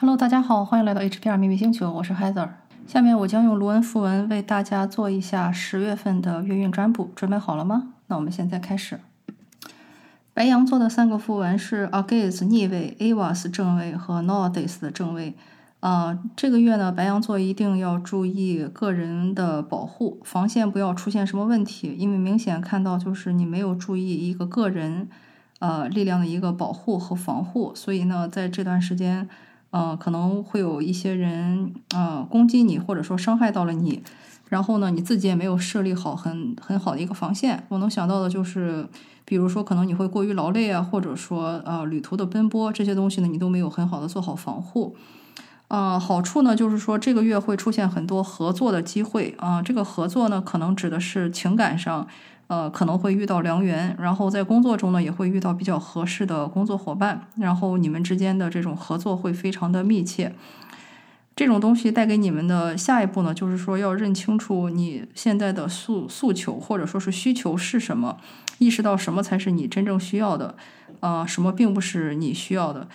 Hello，大家好，欢迎来到 HPR 秘密星球，我是 Heather。下面我将用卢恩符文为大家做一下十月份的月运占卜，准备好了吗？那我们现在开始。白羊座的三个符文是 Argus 逆位、Avas 正位和 Nordis 的正位。啊，这个月呢，白羊座一定要注意个人的保护，防线不要出现什么问题，因为明显看到就是你没有注意一个个人呃力量的一个保护和防护，所以呢，在这段时间。呃，可能会有一些人呃攻击你，或者说伤害到了你，然后呢，你自己也没有设立好很很好的一个防线。我能想到的就是，比如说可能你会过于劳累啊，或者说呃旅途的奔波这些东西呢，你都没有很好的做好防护。呃，好处呢就是说这个月会出现很多合作的机会啊，这个合作呢可能指的是情感上。呃，可能会遇到良缘，然后在工作中呢，也会遇到比较合适的工作伙伴，然后你们之间的这种合作会非常的密切。这种东西带给你们的下一步呢，就是说要认清楚你现在的诉诉求或者说是需求是什么，意识到什么才是你真正需要的，啊，什么并不是你需要的。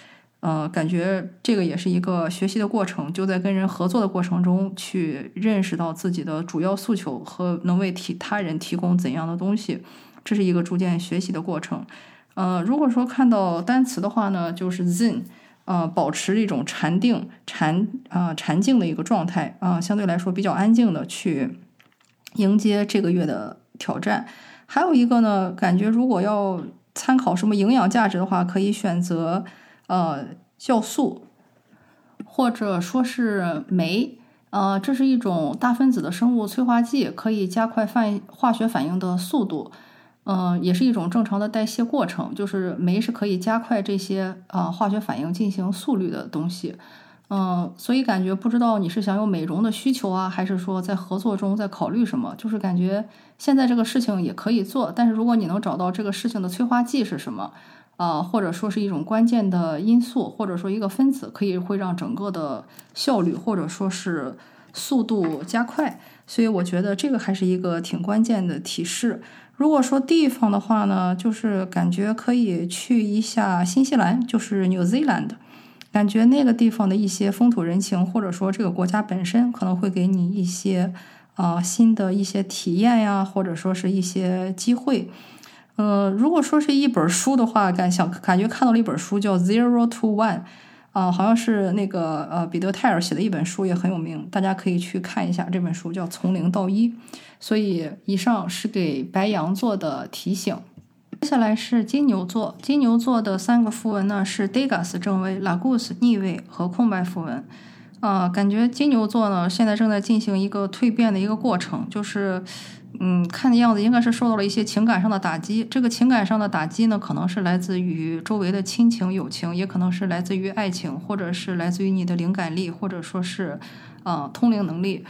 呃，感觉这个也是一个学习的过程，就在跟人合作的过程中去认识到自己的主要诉求和能为提他人提供怎样的东西，这是一个逐渐学习的过程。呃，如果说看到单词的话呢，就是 Zen，呃，保持一种禅定、禅啊禅静的一个状态啊，相对来说比较安静的去迎接这个月的挑战。还有一个呢，感觉如果要参考什么营养价值的话，可以选择。呃，酵素，或者说是酶，呃，这是一种大分子的生物催化剂，可以加快反化学反应的速度，嗯，也是一种正常的代谢过程。就是酶是可以加快这些啊化学反应进行速率的东西，嗯，所以感觉不知道你是想有美容的需求啊，还是说在合作中在考虑什么？就是感觉现在这个事情也可以做，但是如果你能找到这个事情的催化剂是什么？啊，或者说是一种关键的因素，或者说一个分子，可以会让整个的效率或者说是速度加快。所以我觉得这个还是一个挺关键的提示。如果说地方的话呢，就是感觉可以去一下新西兰，就是 New Zealand，感觉那个地方的一些风土人情，或者说这个国家本身，可能会给你一些啊新的一些体验呀，或者说是一些机会。呃，如果说是一本书的话，感想感觉看到了一本书叫《Zero to One》，啊，好像是那个呃彼得泰尔写的一本书，也很有名，大家可以去看一下这本书，叫《从零到一》。所以以上是给白羊座的提醒。接下来是金牛座，金牛座的三个符文呢是 Degas 正位、Lagus 逆位和空白符文。啊，感觉金牛座呢现在正在进行一个蜕变的一个过程，就是。嗯，看的样子应该是受到了一些情感上的打击。这个情感上的打击呢，可能是来自于周围的亲情、友情，也可能是来自于爱情，或者是来自于你的灵感力，或者说是，呃，通灵能力。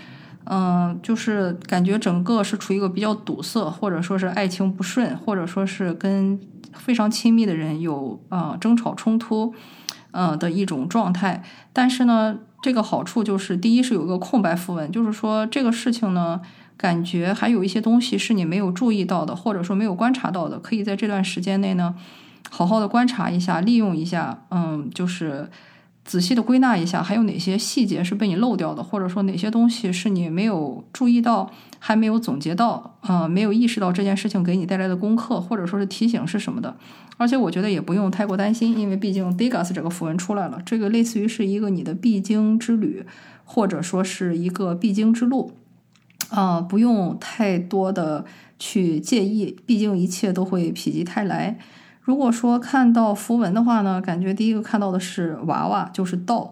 嗯，就是感觉整个是处于一个比较堵塞，或者说是爱情不顺，或者说是跟非常亲密的人有呃争吵冲突，呃的一种状态。但是呢，这个好处就是，第一是有一个空白符文，就是说这个事情呢。感觉还有一些东西是你没有注意到的，或者说没有观察到的，可以在这段时间内呢，好好的观察一下，利用一下，嗯，就是仔细的归纳一下，还有哪些细节是被你漏掉的，或者说哪些东西是你没有注意到，还没有总结到，呃，没有意识到这件事情给你带来的功课，或者说是提醒是什么的。而且我觉得也不用太过担心，因为毕竟 Degas 这个符文出来了，这个类似于是一个你的必经之旅，或者说是一个必经之路。啊，不用太多的去介意，毕竟一切都会否极泰来。如果说看到符文的话呢，感觉第一个看到的是娃娃，就是道，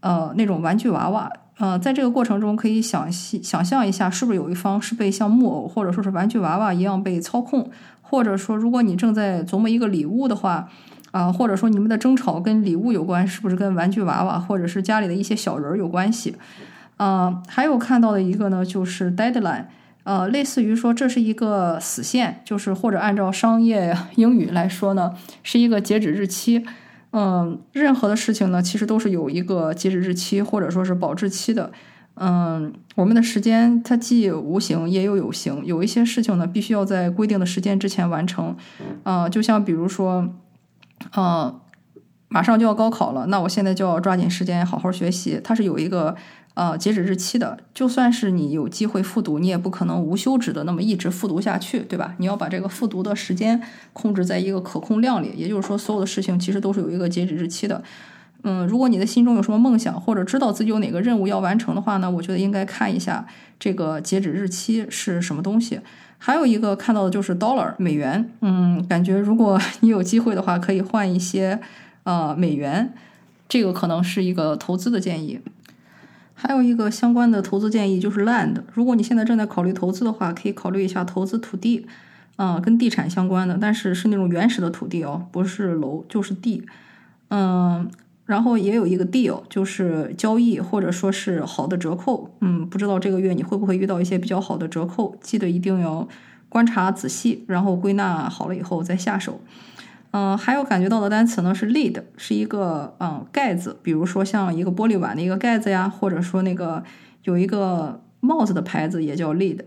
呃，那种玩具娃娃。呃，在这个过程中，可以想想象一下，是不是有一方是被像木偶或者说是玩具娃娃一样被操控，或者说，如果你正在琢磨一个礼物的话，啊，或者说你们的争吵跟礼物有关，是不是跟玩具娃娃或者是家里的一些小人有关系？呃，还有看到的一个呢，就是 deadline，呃，类似于说这是一个死线，就是或者按照商业英语来说呢，是一个截止日期。嗯，任何的事情呢，其实都是有一个截止日期或者说是保质期的。嗯，我们的时间它既无形也有有形，有一些事情呢，必须要在规定的时间之前完成。啊，就像比如说，呃。马上就要高考了，那我现在就要抓紧时间好好学习。它是有一个呃截止日期的，就算是你有机会复读，你也不可能无休止的那么一直复读下去，对吧？你要把这个复读的时间控制在一个可控量里，也就是说，所有的事情其实都是有一个截止日期的。嗯，如果你的心中有什么梦想，或者知道自己有哪个任务要完成的话呢，我觉得应该看一下这个截止日期是什么东西。还有一个看到的就是 dollar 美元，嗯，感觉如果你有机会的话，可以换一些。呃，美元，这个可能是一个投资的建议。还有一个相关的投资建议就是 land。如果你现在正在考虑投资的话，可以考虑一下投资土地，啊，跟地产相关的，但是是那种原始的土地哦，不是楼就是地。嗯，然后也有一个 deal，就是交易或者说是好的折扣。嗯，不知道这个月你会不会遇到一些比较好的折扣？记得一定要观察仔细，然后归纳好了以后再下手。嗯，还有感觉到的单词呢是 lid，是一个嗯盖子，比如说像一个玻璃碗的一个盖子呀，或者说那个有一个帽子的牌子也叫 lid。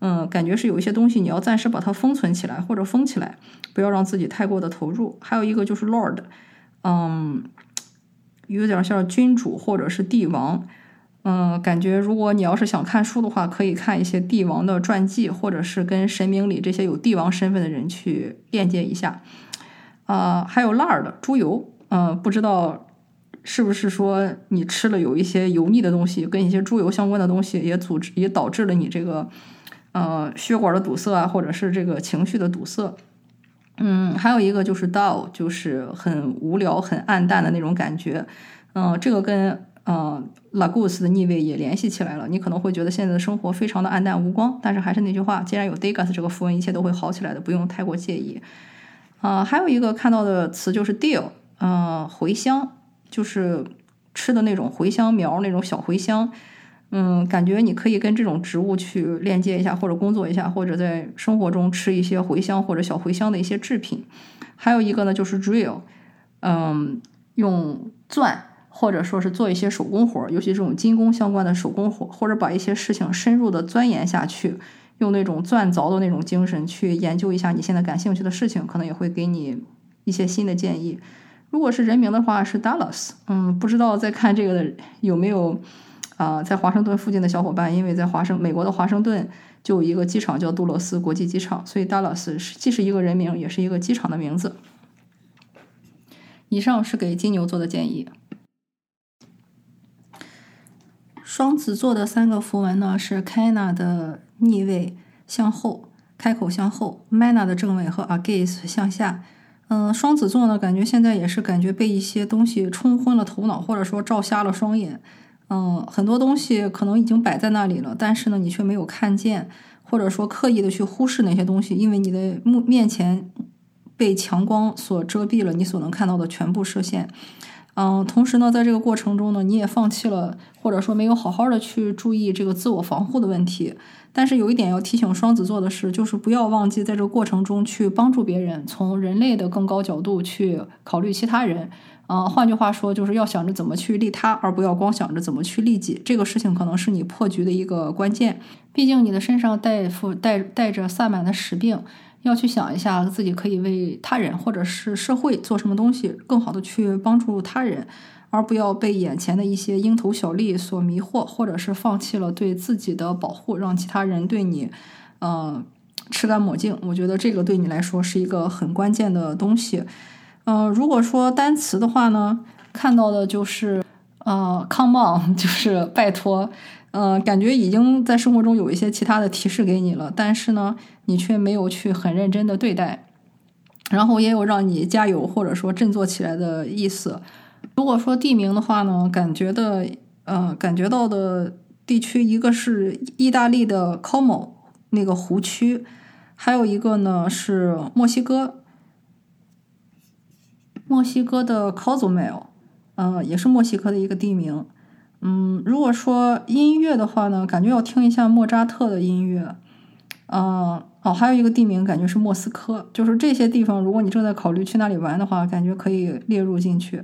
嗯，感觉是有一些东西你要暂时把它封存起来或者封起来，不要让自己太过的投入。还有一个就是 lord，嗯，有点像君主或者是帝王。嗯，感觉如果你要是想看书的话，可以看一些帝王的传记，或者是跟神明里这些有帝王身份的人去链接一下。啊，还有 lard 猪油，嗯，不知道是不是说你吃了有一些油腻的东西，跟一些猪油相关的东西，也组织也导致了你这个呃血管的堵塞啊，或者是这个情绪的堵塞。嗯，还有一个就是 dull，就是很无聊、很暗淡的那种感觉。嗯，这个跟呃 lagus 的逆位也联系起来了。你可能会觉得现在的生活非常的暗淡无光，但是还是那句话，既然有 degas 这个符文，一切都会好起来的，不用太过介意。啊，还有一个看到的词就是 dill，嗯，茴香，就是吃的那种茴香苗，那种小茴香，嗯，感觉你可以跟这种植物去链接一下，或者工作一下，或者在生活中吃一些茴香或者小茴香的一些制品。还有一个呢，就是 drill，嗯，用钻或者说是做一些手工活，尤其这种金工相关的手工活，或者把一些事情深入的钻研下去。用那种钻凿的那种精神去研究一下你现在感兴趣的事情，可能也会给你一些新的建议。如果是人名的话，是 Dallas。嗯，不知道在看这个的有没有啊，在华盛顿附近的小伙伴，因为在华盛美国的华盛顿就有一个机场叫杜勒斯国际机场，所以 Dallas 是既是一个人名，也是一个机场的名字。以上是给金牛座的建议。双子座的三个符文呢是 Kana 的。逆位向后，开口向后；Mana 的正位和 agis 向下。嗯，双子座呢，感觉现在也是感觉被一些东西冲昏了头脑，或者说照瞎了双眼。嗯，很多东西可能已经摆在那里了，但是呢，你却没有看见，或者说刻意的去忽视那些东西，因为你的目面前被强光所遮蔽了，你所能看到的全部射线。嗯，同时呢，在这个过程中呢，你也放弃了，或者说没有好好的去注意这个自我防护的问题。但是有一点要提醒双子座的是，就是不要忘记在这个过程中去帮助别人，从人类的更高角度去考虑其他人。啊，换句话说，就是要想着怎么去利他，而不要光想着怎么去利己。这个事情可能是你破局的一个关键。毕竟你的身上带负带带着萨满的使命。要去想一下自己可以为他人或者是社会做什么东西，更好的去帮助他人，而不要被眼前的一些蝇头小利所迷惑，或者是放弃了对自己的保护，让其他人对你，呃，吃干抹净。我觉得这个对你来说是一个很关键的东西。嗯，如果说单词的话呢，看到的就是呃，come on，就是拜托。嗯，感觉已经在生活中有一些其他的提示给你了，但是呢，你却没有去很认真的对待，然后也有让你加油或者说振作起来的意思。如果说地名的话呢，感觉的，呃，感觉到的地区一个是意大利的 Como 那个湖区，还有一个呢是墨西哥，墨西哥的 Cozumel，嗯，也是墨西哥的一个地名。嗯，如果说音乐的话呢，感觉要听一下莫扎特的音乐。嗯，哦，还有一个地名，感觉是莫斯科。就是这些地方，如果你正在考虑去那里玩的话，感觉可以列入进去。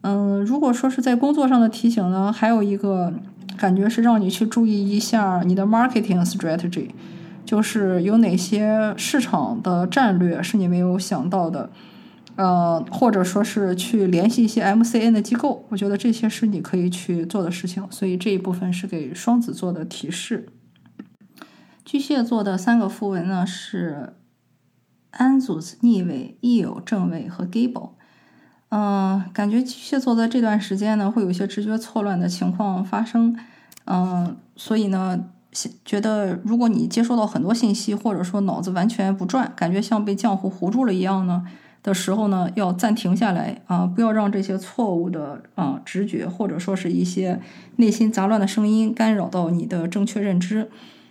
嗯，如果说是在工作上的提醒呢，还有一个感觉是让你去注意一下你的 marketing strategy，就是有哪些市场的战略是你没有想到的。呃，或者说是去联系一些 MCN 的机构，我觉得这些是你可以去做的事情。所以这一部分是给双子座的提示。巨蟹座的三个符文呢是 Anzus 逆位、Eo 正位和 Gable。嗯，感觉巨蟹座在这段时间呢会有一些直觉错乱的情况发生。嗯，所以呢，觉得如果你接收到很多信息，或者说脑子完全不转，感觉像被浆糊糊住了一样呢。的时候呢，要暂停下来啊，不要让这些错误的啊直觉或者说是一些内心杂乱的声音干扰到你的正确认知。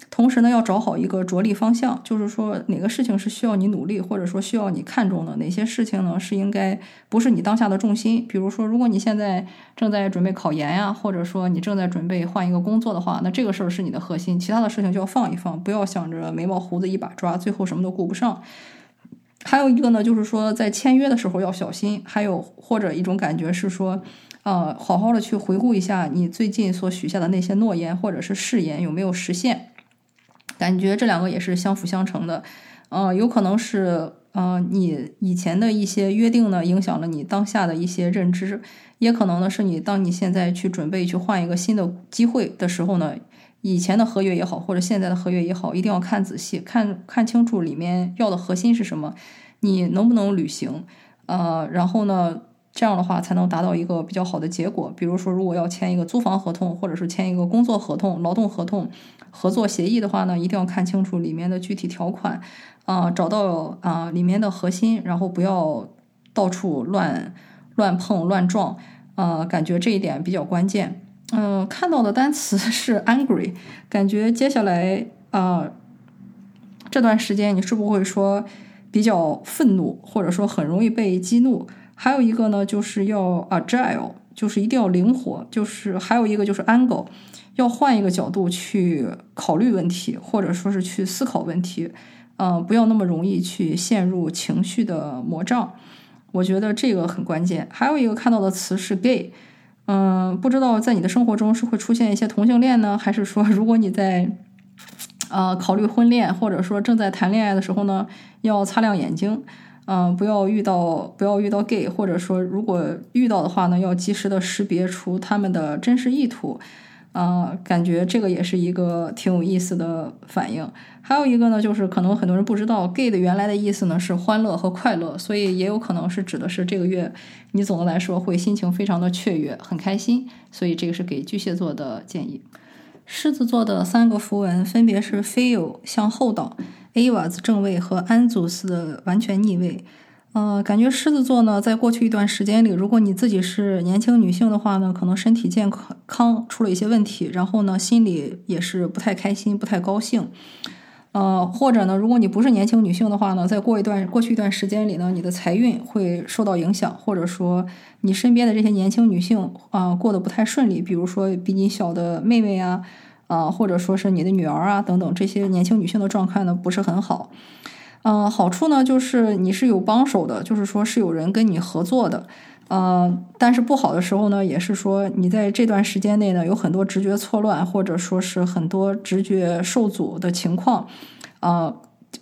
同时呢，要找好一个着力方向，就是说哪个事情是需要你努力，或者说需要你看重的，哪些事情呢是应该不是你当下的重心。比如说，如果你现在正在准备考研呀，或者说你正在准备换一个工作的话，那这个事儿是你的核心，其他的事情就要放一放，不要想着眉毛胡子一把抓，最后什么都顾不上。还有一个呢，就是说在签约的时候要小心。还有或者一种感觉是说，呃，好好的去回顾一下你最近所许下的那些诺言或者是誓言有没有实现。感觉这两个也是相辅相成的。呃，有可能是呃你以前的一些约定呢影响了你当下的一些认知，也可能呢是你当你现在去准备去换一个新的机会的时候呢。以前的合约也好，或者现在的合约也好，一定要看仔细，看看清楚里面要的核心是什么，你能不能履行？呃，然后呢，这样的话才能达到一个比较好的结果。比如说，如果要签一个租房合同，或者是签一个工作合同、劳动合同、合作协议的话呢，一定要看清楚里面的具体条款，啊，找到啊里面的核心，然后不要到处乱乱碰乱撞，呃，感觉这一点比较关键。嗯，看到的单词 是 angry，感觉接下来啊这段时间你是不是会说比较愤怒，或者说很容易被激怒？还有一个呢，就是要 agile，就是一定要灵活，就是还有一个就是 angle，要换一个角度去考虑问题，或者说是去思考问题，嗯，不要那么容易去陷入情绪的魔障。我觉得这个很关键。还有一个看到的词是 gay。嗯，不知道在你的生活中是会出现一些同性恋呢，还是说如果你在呃考虑婚恋，或者说正在谈恋爱的时候呢，要擦亮眼睛，嗯，不要遇到不要遇到 gay，或者说如果遇到的话呢，要及时的识别出他们的真实意图。啊，感觉这个也是一个挺有意思的反应。还有一个呢，就是可能很多人不知道，gay 的原来的意思呢是欢乐和快乐，所以也有可能是指的是这个月你总的来说会心情非常的雀跃，很开心。所以这个是给巨蟹座的建议。狮子座的三个符文分别是 feel 向后倒，avas 正位和 anzus 的完全逆位。呃，感觉狮子座呢，在过去一段时间里，如果你自己是年轻女性的话呢，可能身体健康出了一些问题，然后呢，心里也是不太开心、不太高兴。呃，或者呢，如果你不是年轻女性的话呢，在过一段过去一段时间里呢，你的财运会受到影响，或者说你身边的这些年轻女性啊，过得不太顺利，比如说比你小的妹妹啊，啊，或者说是你的女儿啊等等，这些年轻女性的状态呢，不是很好。嗯，好处呢就是你是有帮手的，就是说是有人跟你合作的，呃，但是不好的时候呢，也是说你在这段时间内呢有很多直觉错乱，或者说是很多直觉受阻的情况，啊，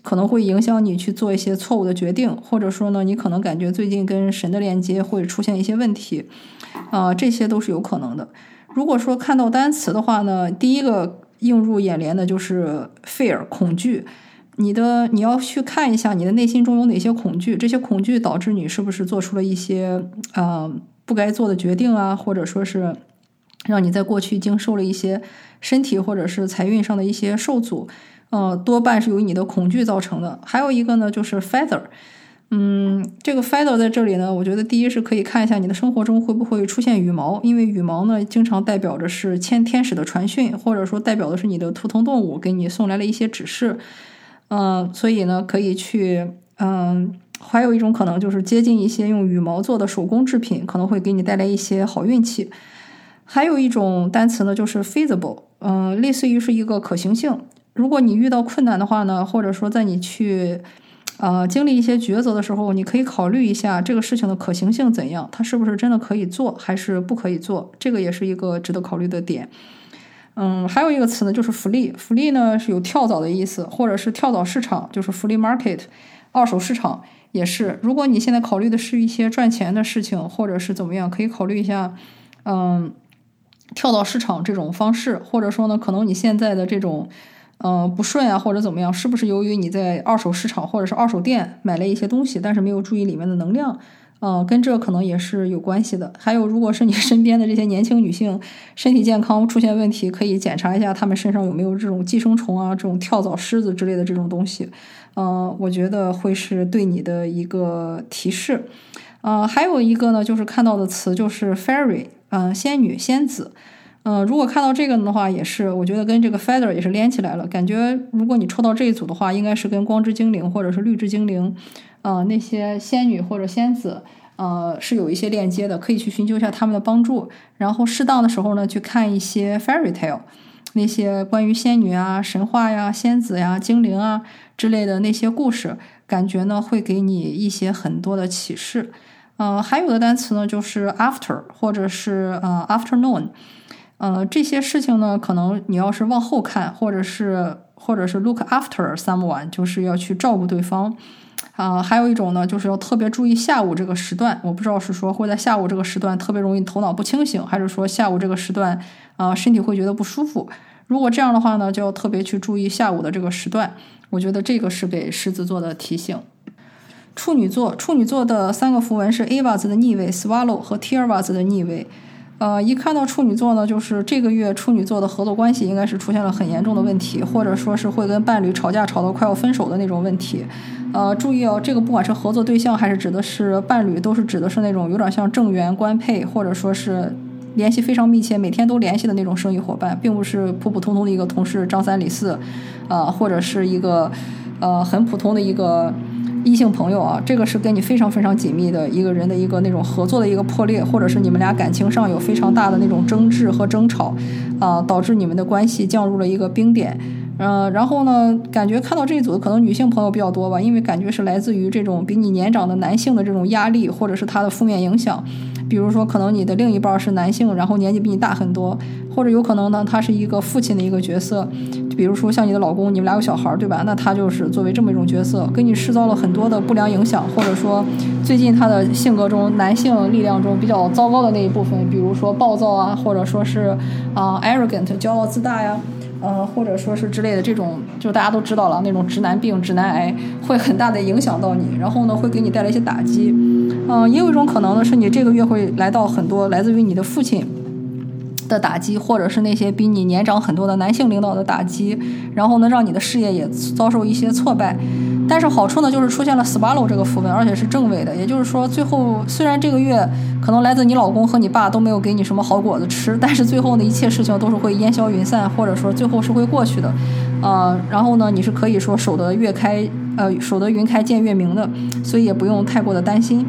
可能会影响你去做一些错误的决定，或者说呢，你可能感觉最近跟神的链接会出现一些问题，啊，这些都是有可能的。如果说看到单词的话呢，第一个映入眼帘的就是 fear 恐惧。你的你要去看一下你的内心中有哪些恐惧，这些恐惧导致你是不是做出了一些呃不该做的决定啊，或者说是让你在过去经受了一些身体或者是财运上的一些受阻，呃，多半是由你的恐惧造成的。还有一个呢，就是 feather，嗯，这个 feather 在这里呢，我觉得第一是可以看一下你的生活中会不会出现羽毛，因为羽毛呢经常代表着是天天使的传讯，或者说代表的是你的图腾动物给你送来了一些指示。嗯，所以呢，可以去，嗯，还有一种可能就是接近一些用羽毛做的手工制品，可能会给你带来一些好运气。还有一种单词呢，就是 feasible，嗯，类似于是一个可行性。如果你遇到困难的话呢，或者说在你去，呃，经历一些抉择的时候，你可以考虑一下这个事情的可行性怎样，它是不是真的可以做，还是不可以做，这个也是一个值得考虑的点。嗯，还有一个词呢，就是福利。福利呢是有跳蚤的意思，或者是跳蚤市场，就是 flea market，二手市场，也是，如果你现在考虑的是一些赚钱的事情，或者是怎么样，可以考虑一下，嗯，跳蚤市场这种方式，或者说呢，可能你现在的这种，嗯，不顺啊，或者怎么样，是不是由于你在二手市场或者是二手店买了一些东西，但是没有注意里面的能量？嗯，跟这可能也是有关系的。还有，如果是你身边的这些年轻女性身体健康出现问题，可以检查一下她们身上有没有这种寄生虫啊、这种跳蚤、虱子之类的这种东西。嗯，我觉得会是对你的一个提示。嗯，还有一个呢，就是看到的词就是 fairy，嗯，仙女、仙子。嗯，如果看到这个的话，也是我觉得跟这个 feather 也是连起来了。感觉如果你抽到这一组的话，应该是跟光之精灵或者是绿之精灵。呃，那些仙女或者仙子，呃，是有一些链接的，可以去寻求一下他们的帮助。然后适当的时候呢，去看一些 fairy tale，那些关于仙女啊、神话呀、仙子呀、精灵啊之类的那些故事，感觉呢会给你一些很多的启示。呃，还有的单词呢就是 after 或者是呃 afternoon，呃，这些事情呢，可能你要是往后看，或者是或者是 look after someone，就是要去照顾对方。啊，还有一种呢，就是要特别注意下午这个时段。我不知道是说会在下午这个时段特别容易头脑不清醒，还是说下午这个时段啊身体会觉得不舒服。如果这样的话呢，就要特别去注意下午的这个时段。我觉得这个是给狮子座的提醒。处女座，处女座的三个符文是 A 瓦子的逆位、Swallow 和 T 二瓦子的逆位。呃，一看到处女座呢，就是这个月处女座的合作关系应该是出现了很严重的问题，或者说是会跟伴侣吵架吵到快要分手的那种问题。呃，注意哦，这个不管是合作对象还是指的是伴侣，都是指的是那种有点像正缘官配，或者说是联系非常密切、每天都联系的那种生意伙伴，并不是普普通通的一个同事张三李四，呃，或者是一个呃很普通的一个。异性朋友啊，这个是跟你非常非常紧密的一个人的一个那种合作的一个破裂，或者是你们俩感情上有非常大的那种争执和争吵，啊，导致你们的关系降入了一个冰点。嗯，然后呢，感觉看到这一组的可能女性朋友比较多吧，因为感觉是来自于这种比你年长的男性的这种压力，或者是他的负面影响。比如说，可能你的另一半是男性，然后年纪比你大很多，或者有可能呢，他是一个父亲的一个角色。比如说像你的老公，你们俩有小孩，对吧？那他就是作为这么一种角色，给你制造了很多的不良影响，或者说最近他的性格中男性力量中比较糟糕的那一部分，比如说暴躁啊，或者说是啊 arrogant 骄傲自大呀，呃，或者说是之类的这种，就大家都知道了那种直男病、直男癌，会很大的影响到你，然后呢，会给你带来一些打击。嗯，也有一种可能呢，是你这个月会来到很多来自于你的父亲。的打击，或者是那些比你年长很多的男性领导的打击，然后呢，让你的事业也遭受一些挫败。但是好处呢，就是出现了 Swallow 这个符文，而且是正位的。也就是说，最后虽然这个月可能来自你老公和你爸都没有给你什么好果子吃，但是最后呢，一切事情都是会烟消云散，或者说最后是会过去的。呃，然后呢，你是可以说守得月开，呃，守得云开见月明的，所以也不用太过的担心。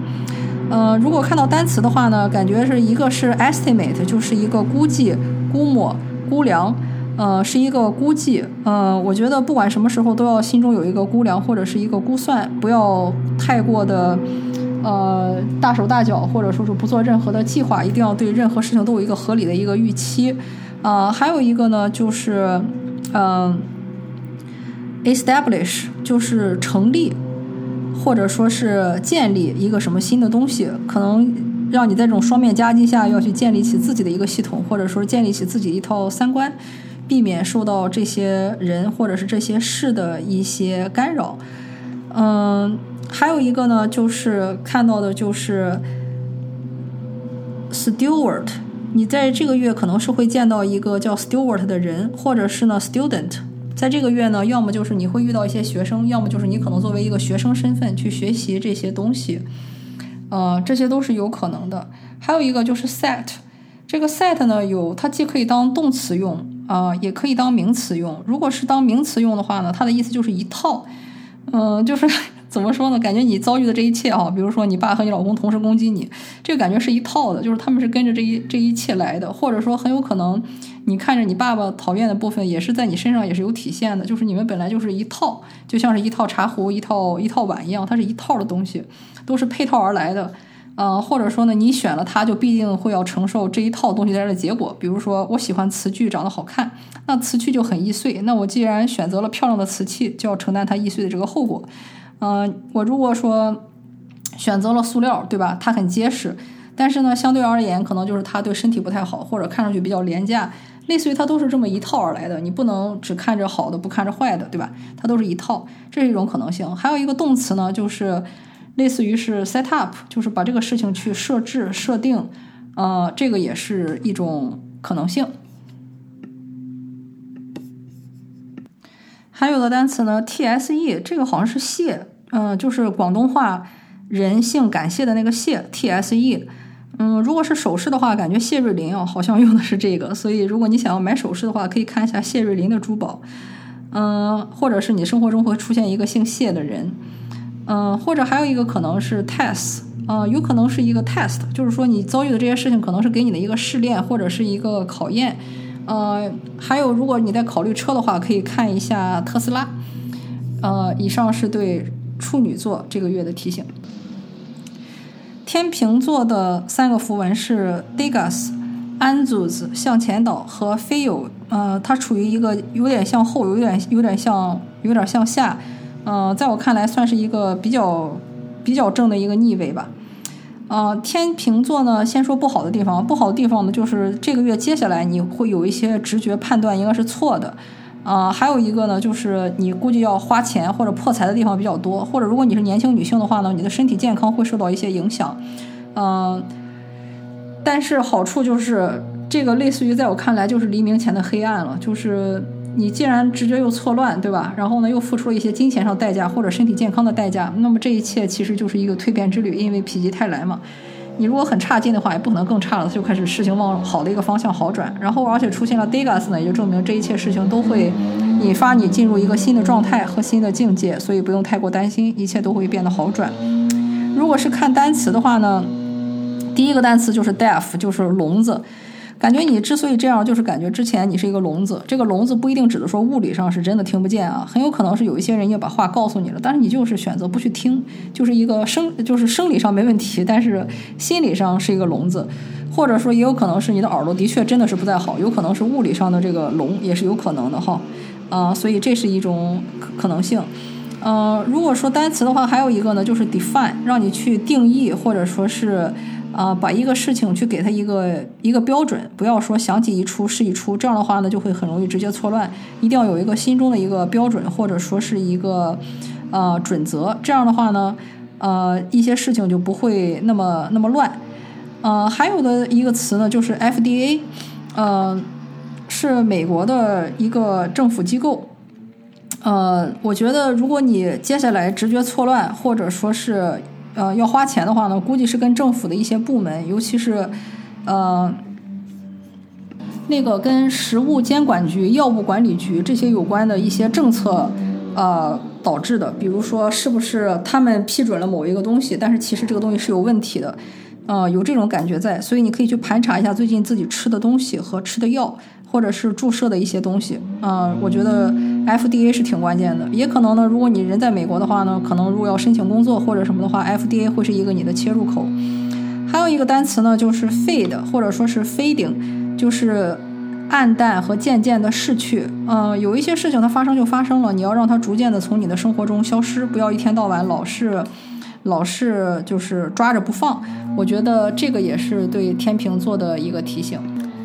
呃，如果看到单词的话呢，感觉是一个是 estimate，就是一个估计、估摸、估量，呃，是一个估计。呃，我觉得不管什么时候都要心中有一个估量或者是一个估算，不要太过的呃大手大脚，或者说是不做任何的计划，一定要对任何事情都有一个合理的一个预期。啊，还有一个呢，就是嗯，establish 就是成立。或者说是建立一个什么新的东西，可能让你在这种双面夹击下要去建立起自己的一个系统，或者说建立起自己一套三观，避免受到这些人或者是这些事的一些干扰。嗯，还有一个呢，就是看到的就是 Stewart，你在这个月可能是会见到一个叫 Stewart 的人，或者是呢 student。在这个月呢，要么就是你会遇到一些学生，要么就是你可能作为一个学生身份去学习这些东西，呃，这些都是有可能的。还有一个就是 set，这个 set 呢，有它既可以当动词用啊，也可以当名词用。如果是当名词用的话呢，它的意思就是一套，嗯，就是。怎么说呢？感觉你遭遇的这一切啊，比如说你爸和你老公同时攻击你，这个感觉是一套的，就是他们是跟着这一这一切来的，或者说很有可能你看着你爸爸讨厌的部分，也是在你身上也是有体现的，就是你们本来就是一套，就像是一套茶壶、一套一套碗一样，它是一套的东西，都是配套而来的。嗯，或者说呢，你选了它，就必定会要承受这一套东西带来的结果。比如说，我喜欢瓷具，长得好看，那瓷器就很易碎，那我既然选择了漂亮的瓷器，就要承担它易碎的这个后果。嗯，我如果说选择了塑料，对吧？它很结实，但是呢，相对而言，可能就是它对身体不太好，或者看上去比较廉价。类似于它都是这么一套而来的，你不能只看着好的不看着坏的，对吧？它都是一套，这是一种可能性。还有一个动词呢，就是类似于是 set up，就是把这个事情去设置、设定，呃，这个也是一种可能性。还有的单词呢，tse，这个好像是谢，嗯，就是广东话人性感谢的那个谢，tse。嗯，如果是首饰的话，感觉谢瑞麟哦，好像用的是这个。所以，如果你想要买首饰的话，可以看一下谢瑞麟的珠宝。嗯，或者是你生活中会出现一个姓谢的人。嗯，或者还有一个可能是 test，啊，有可能是一个 test，就是说你遭遇的这些事情可能是给你的一个试炼或者是一个考验。呃，还有，如果你在考虑车的话，可以看一下特斯拉。呃，以上是对处女座这个月的提醒。天平座的三个符文是 Degas、Anzus 向前倒和 Feel，呃，它处于一个有点向后，有点有点向有点向下，呃，在我看来算是一个比较比较正的一个逆位吧。呃，天平座呢，先说不好的地方，不好的地方呢，就是这个月接下来你会有一些直觉判断应该是错的。啊，还有一个呢，就是你估计要花钱或者破财的地方比较多，或者如果你是年轻女性的话呢，你的身体健康会受到一些影响。嗯，但是好处就是这个类似于在我看来就是黎明前的黑暗了，就是你既然直觉又错乱，对吧？然后呢又付出了一些金钱上代价或者身体健康的代价，那么这一切其实就是一个蜕变之旅，因为否极泰来嘛。你如果很差劲的话，也不可能更差了，就开始事情往好的一个方向好转。然后，而且出现了 Degas 呢，也就证明这一切事情都会引发你进入一个新的状态和新的境界，所以不用太过担心，一切都会变得好转。如果是看单词的话呢，第一个单词就是 Deaf，就是聋子。感觉你之所以这样，就是感觉之前你是一个聋子。这个聋子不一定指的说物理上是真的听不见啊，很有可能是有一些人也把话告诉你了，但是你就是选择不去听，就是一个生，就是生理上没问题，但是心理上是一个聋子，或者说也有可能是你的耳朵的确真的是不太好，有可能是物理上的这个聋也是有可能的哈，啊，所以这是一种可能性。嗯，如果说单词的话，还有一个呢，就是 define，让你去定义或者说是。啊，把一个事情去给他一个一个标准，不要说想起一出是一出，这样的话呢，就会很容易直接错乱。一定要有一个心中的一个标准，或者说是一个呃准则，这样的话呢，呃，一些事情就不会那么那么乱。呃，还有的一个词呢，就是 FDA，呃，是美国的一个政府机构。呃，我觉得如果你接下来直觉错乱，或者说是。呃，要花钱的话呢，估计是跟政府的一些部门，尤其是，呃，那个跟食物监管局、药物管理局这些有关的一些政策，呃，导致的。比如说，是不是他们批准了某一个东西，但是其实这个东西是有问题的，呃，有这种感觉在，所以你可以去盘查一下最近自己吃的东西和吃的药。或者是注射的一些东西，嗯，我觉得 FDA 是挺关键的。也可能呢，如果你人在美国的话呢，可能如果要申请工作或者什么的话，FDA 会是一个你的切入口。还有一个单词呢，就是 fade，或者说是 fading，就是暗淡和渐渐的逝去。嗯，有一些事情它发生就发生了，你要让它逐渐的从你的生活中消失，不要一天到晚老是老是就是抓着不放。我觉得这个也是对天平座的一个提醒。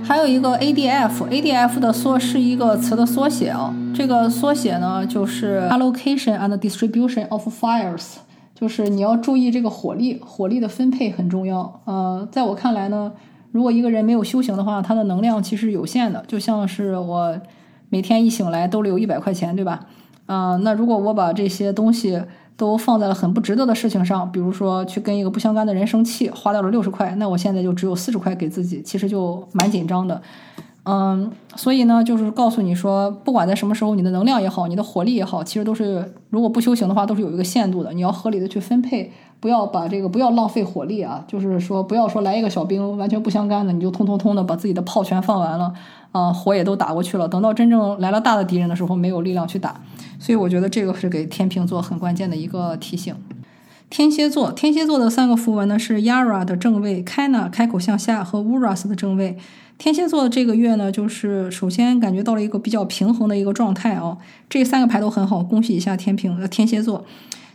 还有一个 ADF，ADF 的缩是一个词的缩写啊。这个缩写呢，就是 Allocation and Distribution of Fires，就是你要注意这个火力，火力的分配很重要。呃，在我看来呢，如果一个人没有修行的话，他的能量其实有限的。就像是我每天一醒来兜里有一百块钱，对吧？嗯，那如果我把这些东西。都放在了很不值得的事情上，比如说去跟一个不相干的人生气，花掉了六十块，那我现在就只有四十块给自己，其实就蛮紧张的。嗯，所以呢，就是告诉你说，不管在什么时候，你的能量也好，你的火力也好，其实都是如果不修行的话，都是有一个限度的，你要合理的去分配，不要把这个不要浪费火力啊，就是说不要说来一个小兵完全不相干的，你就通通通的把自己的炮全放完了，啊，火也都打过去了，等到真正来了大的敌人的时候，没有力量去打。所以我觉得这个是给天秤座很关键的一个提醒。天蝎座，天蝎座的三个符文呢是 Yara 的正位、Kana 开口向下和 Uras 的正位。天蝎座的这个月呢，就是首先感觉到了一个比较平衡的一个状态啊。这三个牌都很好，恭喜一下天平呃天蝎座。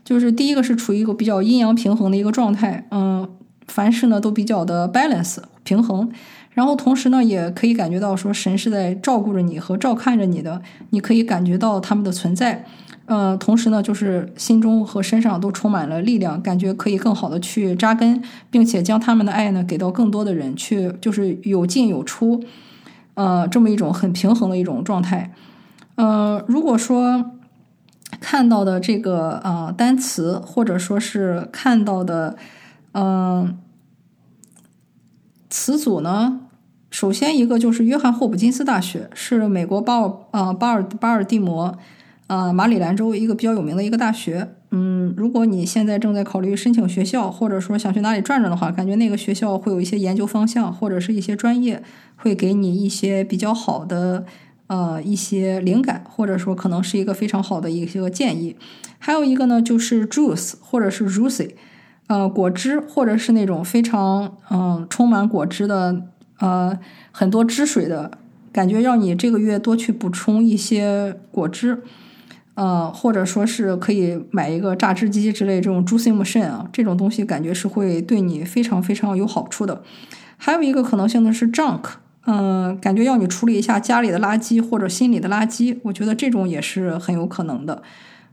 就是第一个是处于一个比较阴阳平衡的一个状态，嗯，凡事呢都比较的 balance 平衡。然后同时呢，也可以感觉到说神是在照顾着你和照看着你的，你可以感觉到他们的存在。呃，同时呢，就是心中和身上都充满了力量，感觉可以更好的去扎根，并且将他们的爱呢给到更多的人，去就是有进有出，呃，这么一种很平衡的一种状态。呃，如果说看到的这个呃单词，或者说是看到的嗯词组呢，首先一个就是约翰霍普金斯大学，是美国巴尔呃巴尔巴尔的摩。呃，马里兰州一个比较有名的一个大学，嗯，如果你现在正在考虑申请学校，或者说想去哪里转转的话，感觉那个学校会有一些研究方向，或者是一些专业，会给你一些比较好的呃一些灵感，或者说可能是一个非常好的一些个建议。还有一个呢，就是 juice 或者是 juicy，呃，果汁或者是那种非常嗯充满果汁的呃很多汁水的感觉，让你这个月多去补充一些果汁。呃，或者说是可以买一个榨汁机之类这种 juicing machine 啊，这种东西感觉是会对你非常非常有好处的。还有一个可能性呢是 junk，嗯，感觉要你处理一下家里的垃圾或者心里的垃圾，我觉得这种也是很有可能的。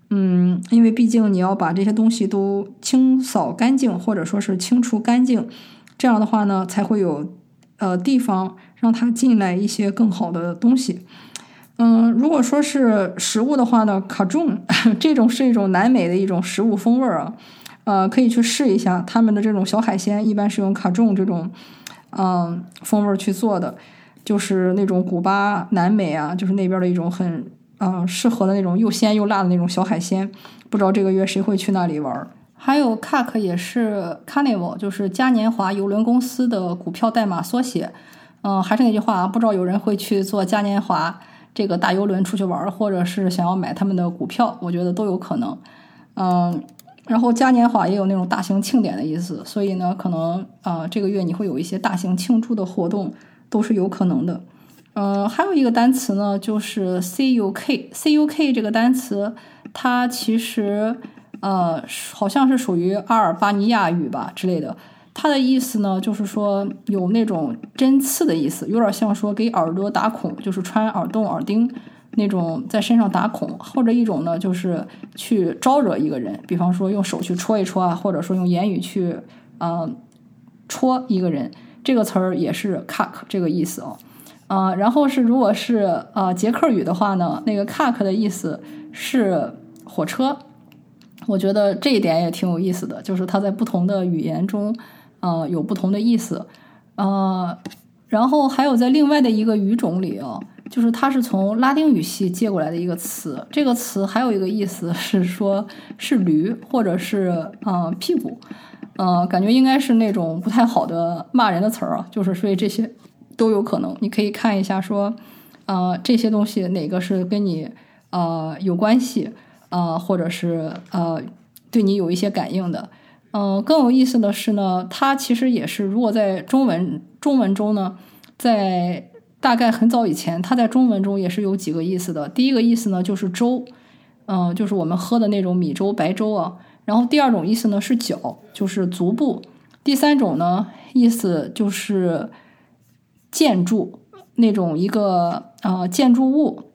嗯，因为毕竟你要把这些东西都清扫干净，或者说是清除干净，这样的话呢，才会有呃地方让它进来一些更好的东西。嗯，如果说是食物的话呢，卡仲 这种是一种南美的一种食物风味儿啊，呃，可以去试一下他们的这种小海鲜，一般是用卡仲这种嗯风味儿去做的，就是那种古巴、南美啊，就是那边的一种很嗯适合的那种又鲜又辣的那种小海鲜。不知道这个月谁会去那里玩儿？还有 CAC 也是 Carnival，就是嘉年华邮轮公司的股票代码缩写。嗯，还是那句话啊，不知道有人会去做嘉年华。这个大游轮出去玩，或者是想要买他们的股票，我觉得都有可能。嗯，然后嘉年华也有那种大型庆典的意思，所以呢，可能啊这个月你会有一些大型庆祝的活动，都是有可能的。嗯，还有一个单词呢，就是 C U K，C U K 这个单词，它其实呃好像是属于阿尔巴尼亚语吧之类的。它的意思呢，就是说有那种针刺的意思，有点像说给耳朵打孔，就是穿耳洞、耳钉那种在身上打孔，或者一种呢，就是去招惹一个人，比方说用手去戳一戳啊，或者说用言语去呃戳一个人，这个词儿也是 “cuck” 这个意思哦。啊，然后是如果是呃捷克语的话呢，那个 “cuck” 的意思是火车，我觉得这一点也挺有意思的，就是它在不同的语言中。呃，有不同的意思，呃，然后还有在另外的一个语种里哦，就是它是从拉丁语系借过来的一个词，这个词还有一个意思是说，是驴或者是呃屁股，呃，感觉应该是那种不太好的骂人的词儿啊，就是所以这些都有可能，你可以看一下说，呃，这些东西哪个是跟你呃有关系，呃，或者是呃对你有一些感应的。嗯，更有意思的是呢，它其实也是，如果在中文中文中呢，在大概很早以前，它在中文中也是有几个意思的。第一个意思呢就是粥，嗯，就是我们喝的那种米粥、白粥啊。然后第二种意思呢是脚，就是足部。第三种呢意思就是建筑那种一个呃建筑物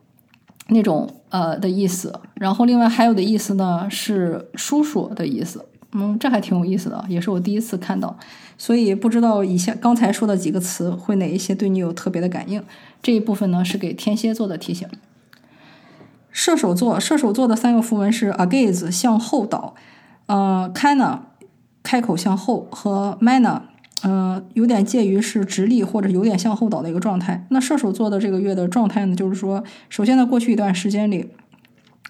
那种呃的意思。然后另外还有的意思呢是叔叔的意思。嗯，这还挺有意思的，也是我第一次看到，所以不知道以下刚才说的几个词会哪一些对你有特别的感应。这一部分呢是给天蝎座的提醒。射手座，射手座的三个符文是 agaze 向后倒，呃，kana 开口向后和 mana，呃，有点介于是直立或者有点向后倒的一个状态。那射手座的这个月的状态呢，就是说，首先在过去一段时间里。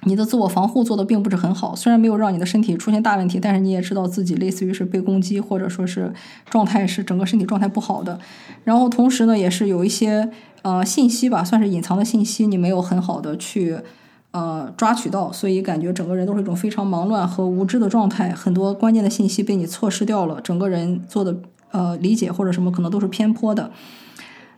你的自我防护做的并不是很好，虽然没有让你的身体出现大问题，但是你也知道自己类似于是被攻击，或者说是状态是整个身体状态不好的。然后同时呢，也是有一些呃信息吧，算是隐藏的信息，你没有很好的去呃抓取到，所以感觉整个人都是一种非常忙乱和无知的状态，很多关键的信息被你错失掉了，整个人做的呃理解或者什么可能都是偏颇的。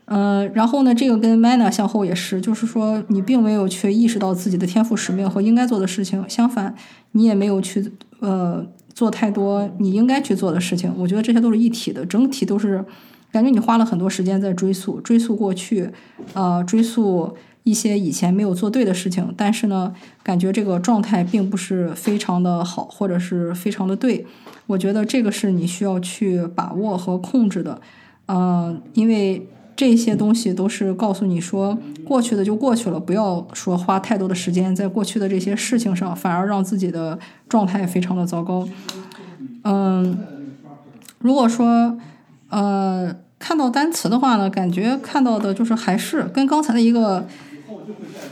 呃，然后呢，这个跟 mana 向后也是，就是说你并没有去意识到自己的天赋使命和应该做的事情，相反，你也没有去呃做太多你应该去做的事情。我觉得这些都是一体的，整体都是感觉你花了很多时间在追溯，追溯过去，呃，追溯一些以前没有做对的事情，但是呢，感觉这个状态并不是非常的好，或者是非常的对。我觉得这个是你需要去把握和控制的，嗯，因为。这些东西都是告诉你说，过去的就过去了，不要说花太多的时间在过去的这些事情上，反而让自己的状态非常的糟糕。嗯，如果说呃看到单词的话呢，感觉看到的就是还是跟刚才的一个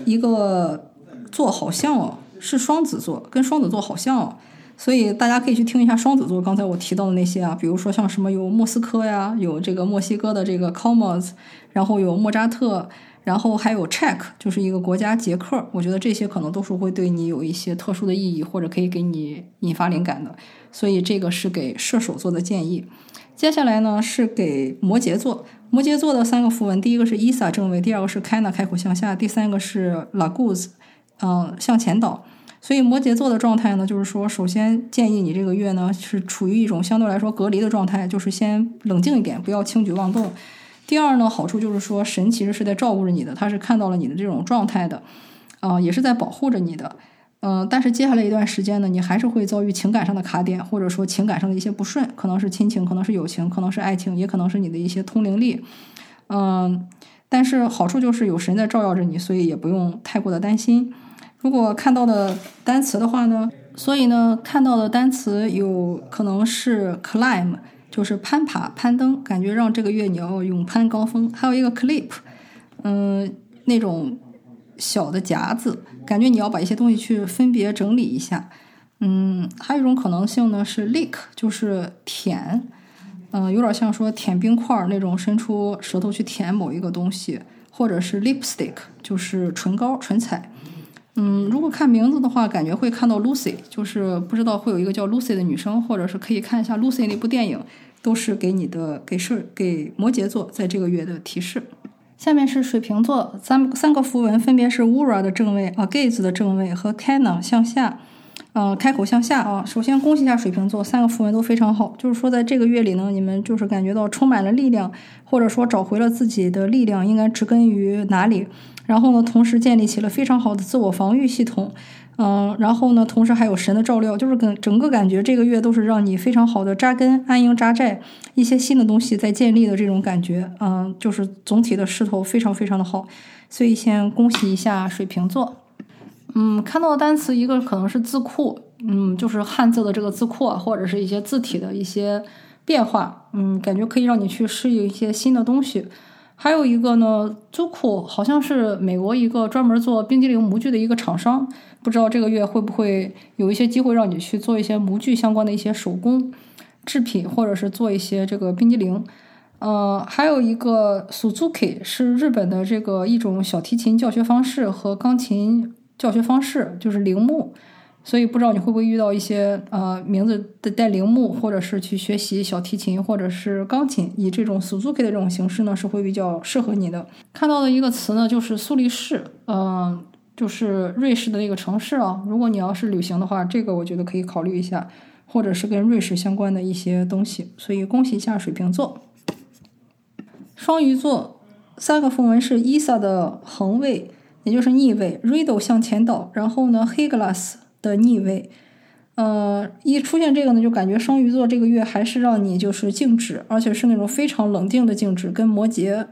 一个座好像哦，是双子座，跟双子座好像哦。所以大家可以去听一下双子座刚才我提到的那些啊，比如说像什么有莫斯科呀，有这个墨西哥的这个 Comos，然后有莫扎特，然后还有 Czech，就是一个国家捷克。我觉得这些可能都是会对你有一些特殊的意义，或者可以给你引发灵感的。所以这个是给射手座的建议。接下来呢是给摩羯座，摩羯座的三个符文，第一个是 Isa 正位，第二个是 Kana 开口向下，第三个是 Laguz，嗯，向前倒。所以摩羯座的状态呢，就是说，首先建议你这个月呢是处于一种相对来说隔离的状态，就是先冷静一点，不要轻举妄动。第二呢，好处就是说，神其实是在照顾着你的，他是看到了你的这种状态的，啊，也是在保护着你的。嗯，但是接下来一段时间呢，你还是会遭遇情感上的卡点，或者说情感上的一些不顺，可能是亲情，可能是友情，可能是爱情，也可能是你的一些通灵力。嗯，但是好处就是有神在照耀着你，所以也不用太过的担心。如果看到的单词的话呢，所以呢，看到的单词有可能是 climb，就是攀爬、攀登，感觉让这个月你要勇攀高峰。还有一个 clip，嗯，那种小的夹子，感觉你要把一些东西去分别整理一下。嗯，还有一种可能性呢是 lick，就是舔，嗯，有点像说舔冰块那种，伸出舌头去舔某一个东西，或者是 lipstick，就是唇膏、唇彩。嗯，如果看名字的话，感觉会看到 Lucy，就是不知道会有一个叫 Lucy 的女生，或者是可以看一下 Lucy 那部电影，都是给你的给是给摩羯座在这个月的提示。下面是水瓶座，三三个符文分别是 Ura 的正位、Agaze 的正位和 Cana 向下，呃，开口向下啊。首先恭喜一下水瓶座，三个符文都非常好，就是说在这个月里呢，你们就是感觉到充满了力量，或者说找回了自己的力量，应该植根于哪里？然后呢，同时建立起了非常好的自我防御系统，嗯，然后呢，同时还有神的照料，就是跟整个感觉这个月都是让你非常好的扎根、安营扎寨，一些新的东西在建立的这种感觉，嗯，就是总体的势头非常非常的好，所以先恭喜一下水瓶座。嗯，看到的单词一个可能是字库，嗯，就是汉字的这个字库啊，或者是一些字体的一些变化，嗯，感觉可以让你去适应一些新的东西。还有一个呢，Zuku 好像是美国一个专门做冰激凌模具的一个厂商，不知道这个月会不会有一些机会让你去做一些模具相关的一些手工制品，或者是做一些这个冰激凌。呃，还有一个 Suzuki 是日本的这个一种小提琴教学方式和钢琴教学方式，就是铃木。所以不知道你会不会遇到一些呃名字的带铃木，或者是去学习小提琴或者是钢琴，以这种 Suzuki 的这种形式呢，是会比较适合你的。看到的一个词呢，就是苏黎世，嗯，就是瑞士的那个城市啊。如果你要是旅行的话，这个我觉得可以考虑一下，或者是跟瑞士相关的一些东西。所以恭喜一下水瓶座。双鱼座三个符文是 Isa 的横位，也就是逆位，Riddle 向前倒，然后呢 h e g l a s 的逆位，呃，一出现这个呢，就感觉双鱼座这个月还是让你就是静止，而且是那种非常冷静的静止，跟摩羯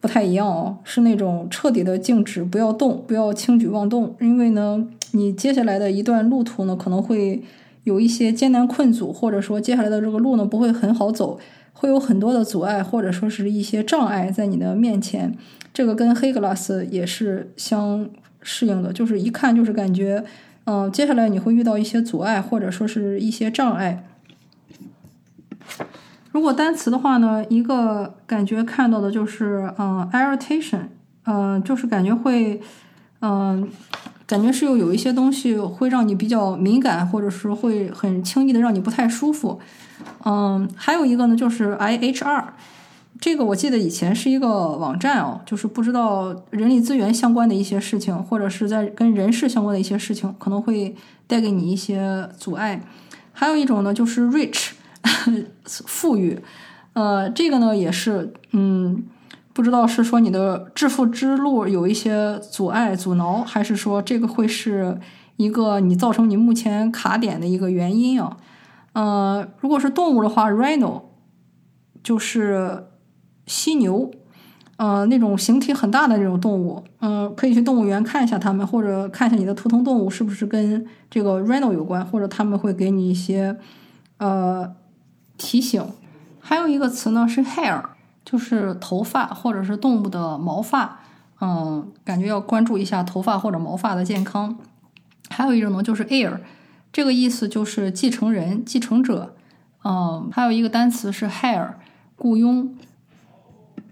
不太一样哦，是那种彻底的静止，不要动，不要轻举妄动，因为呢，你接下来的一段路途呢，可能会有一些艰难困阻，或者说接下来的这个路呢不会很好走，会有很多的阻碍，或者说是一些障碍在你的面前。这个跟黑格拉斯也是相适应的，就是一看就是感觉。嗯，接下来你会遇到一些阻碍，或者说是一些障碍。如果单词的话呢，一个感觉看到的就是嗯，irritation，嗯，就是感觉会，嗯，感觉是又有一些东西会让你比较敏感，或者是会很轻易的让你不太舒服。嗯，还有一个呢，就是 I H R，这个我记得以前是一个网站哦，就是不知道人力资源相关的一些事情，或者是在跟人事相关的一些事情，可能会带给你一些阻碍。还有一种呢，就是 rich，富裕，呃，这个呢也是，嗯，不知道是说你的致富之路有一些阻碍阻挠，还是说这个会是一个你造成你目前卡点的一个原因啊？呃，如果是动物的话，rhino 就是犀牛，呃，那种形体很大的那种动物，嗯，可以去动物园看一下它们，或者看一下你的图腾动物是不是跟这个 rhino 有关，或者他们会给你一些呃提醒。还有一个词呢是 hair，就是头发或者是动物的毛发，嗯，感觉要关注一下头发或者毛发的健康。还有一种呢就是 air。这个意思就是继承人、继承者，嗯，还有一个单词是 hire，雇佣，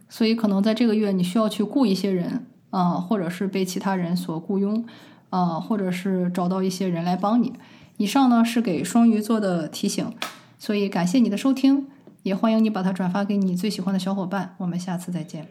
所以可能在这个月你需要去雇一些人，啊，或者是被其他人所雇佣，啊，或者是找到一些人来帮你。以上呢是给双鱼座的提醒，所以感谢你的收听，也欢迎你把它转发给你最喜欢的小伙伴。我们下次再见。